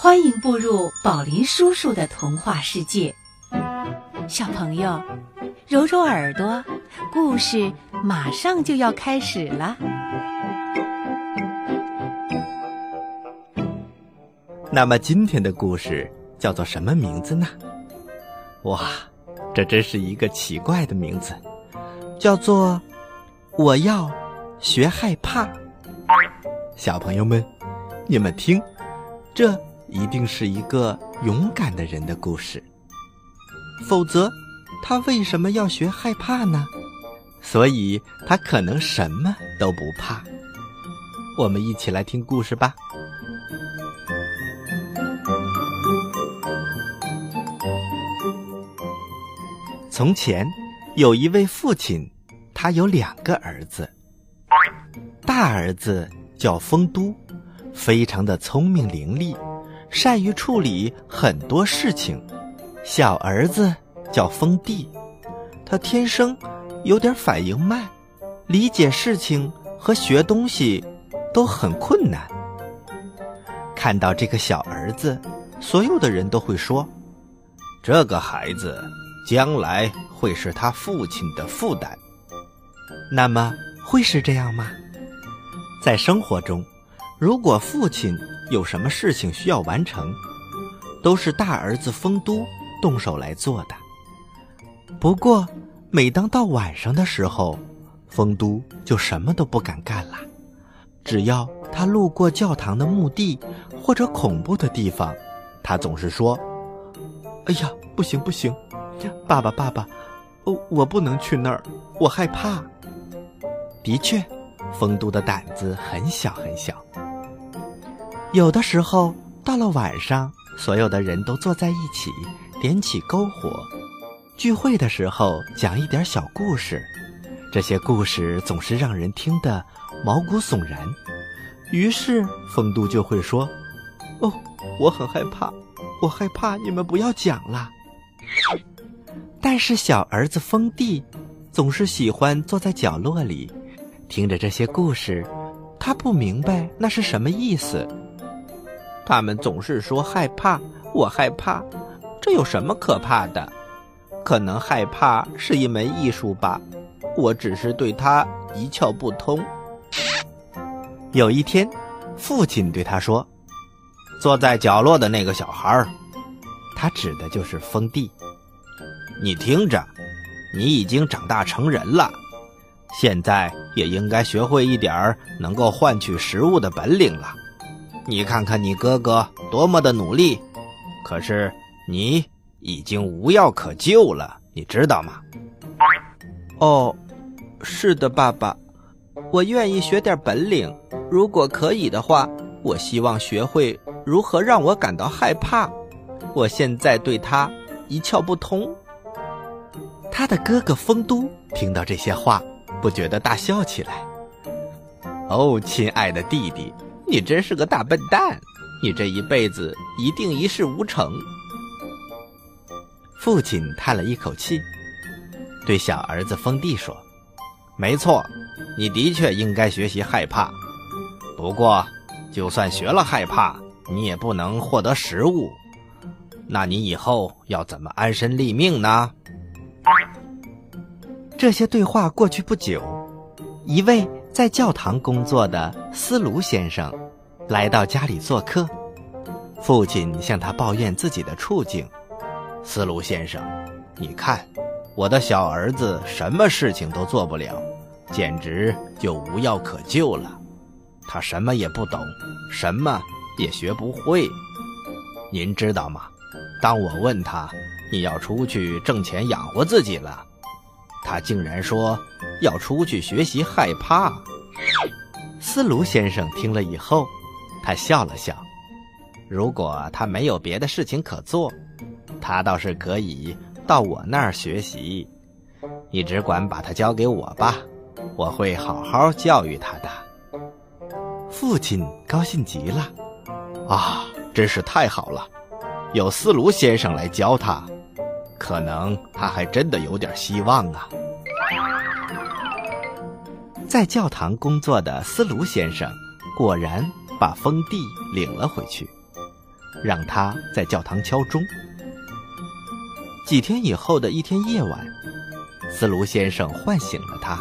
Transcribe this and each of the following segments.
欢迎步入宝林叔叔的童话世界，小朋友，揉揉耳朵，故事马上就要开始了。那么今天的故事叫做什么名字呢？哇，这真是一个奇怪的名字，叫做“我要学害怕”。小朋友们，你们听，这一定是一个勇敢的人的故事。否则，他为什么要学害怕呢？所以他可能什么都不怕。我们一起来听故事吧。从前，有一位父亲，他有两个儿子。大儿子叫丰都，非常的聪明伶俐，善于处理很多事情。小儿子叫封地，他天生有点反应慢，理解事情和学东西都很困难。看到这个小儿子，所有的人都会说：“这个孩子。”将来会是他父亲的负担，那么会是这样吗？在生活中，如果父亲有什么事情需要完成，都是大儿子丰都动手来做的。不过，每当到晚上的时候，丰都就什么都不敢干了。只要他路过教堂的墓地或者恐怖的地方，他总是说：“哎呀，不行不行。”爸爸，爸爸，哦，我不能去那儿，我害怕。的确，丰都的胆子很小很小。有的时候，到了晚上，所有的人都坐在一起，点起篝火，聚会的时候讲一点小故事。这些故事总是让人听得毛骨悚然。于是，丰都就会说：“哦，我很害怕，我害怕，你们不要讲了。”但是小儿子丰地总是喜欢坐在角落里，听着这些故事。他不明白那是什么意思。他们总是说害怕，我害怕，这有什么可怕的？可能害怕是一门艺术吧。我只是对他一窍不通。有一天，父亲对他说：“坐在角落的那个小孩他指的就是封地。你听着，你已经长大成人了，现在也应该学会一点能够换取食物的本领了。你看看你哥哥多么的努力，可是你已经无药可救了，你知道吗？哦，是的，爸爸，我愿意学点本领。如果可以的话，我希望学会如何让我感到害怕。我现在对他一窍不通。他的哥哥丰都听到这些话，不觉得大笑起来。哦，亲爱的弟弟，你真是个大笨蛋！你这一辈子一定一事无成。父亲叹了一口气，对小儿子丰地说：“没错，你的确应该学习害怕。不过，就算学了害怕，你也不能获得食物。那你以后要怎么安身立命呢？”这些对话过去不久，一位在教堂工作的斯卢先生来到家里做客。父亲向他抱怨自己的处境：“斯卢先生，你看，我的小儿子什么事情都做不了，简直就无药可救了。他什么也不懂，什么也学不会。您知道吗？当我问他，你要出去挣钱养活自己了。”他竟然说要出去学习害怕。斯卢先生听了以后，他笑了笑。如果他没有别的事情可做，他倒是可以到我那儿学习。你只管把他交给我吧，我会好好教育他的。父亲高兴极了，啊，真是太好了！有斯卢先生来教他。可能他还真的有点希望啊！在教堂工作的斯卢先生果然把封地领了回去。让他在教堂敲钟。几天以后的一天夜晚，斯卢先生唤醒了他。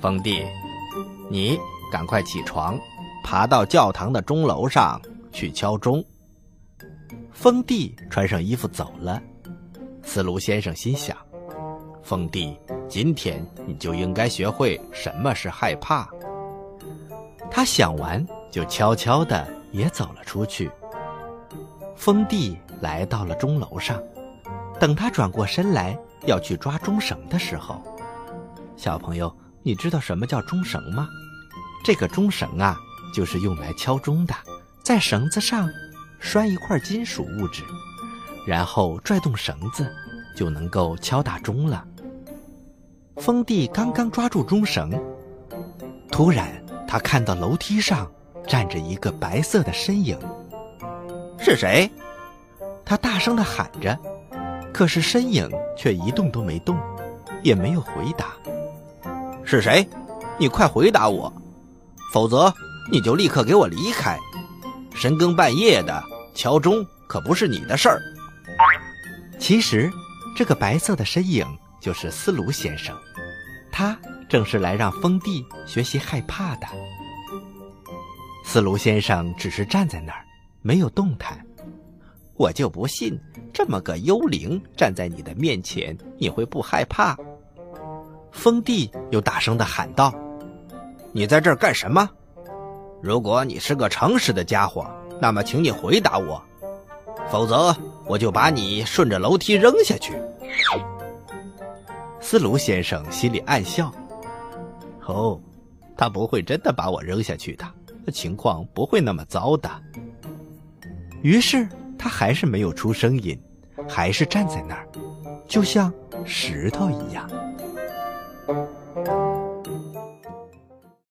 风弟，你赶快起床，爬到教堂的钟楼上去敲钟。风弟穿上衣服走了。斯卢先生心想：风弟，今天你就应该学会什么是害怕。他想完，就悄悄地也走了出去。风弟来到了钟楼上，等他转过身来要去抓钟绳的时候，小朋友。你知道什么叫钟绳吗？这个钟绳啊，就是用来敲钟的。在绳子上拴一块金属物质，然后拽动绳子，就能够敲打钟了。风弟刚刚抓住钟绳，突然他看到楼梯上站着一个白色的身影。是谁？他大声地喊着，可是身影却一动都没动，也没有回答。是谁？你快回答我，否则你就立刻给我离开。深更半夜的敲钟可不是你的事儿。其实，这个白色的身影就是斯卢先生，他正是来让风弟学习害怕的。斯卢先生只是站在那儿，没有动弹。我就不信，这么个幽灵站在你的面前，你会不害怕？风弟又大声的喊道：“你在这儿干什么？如果你是个诚实的家伙，那么请你回答我，否则我就把你顺着楼梯扔下去。”斯卢先生心里暗笑：“哦，他不会真的把我扔下去的，情况不会那么糟的。”于是他还是没有出声音，还是站在那儿，就像石头一样。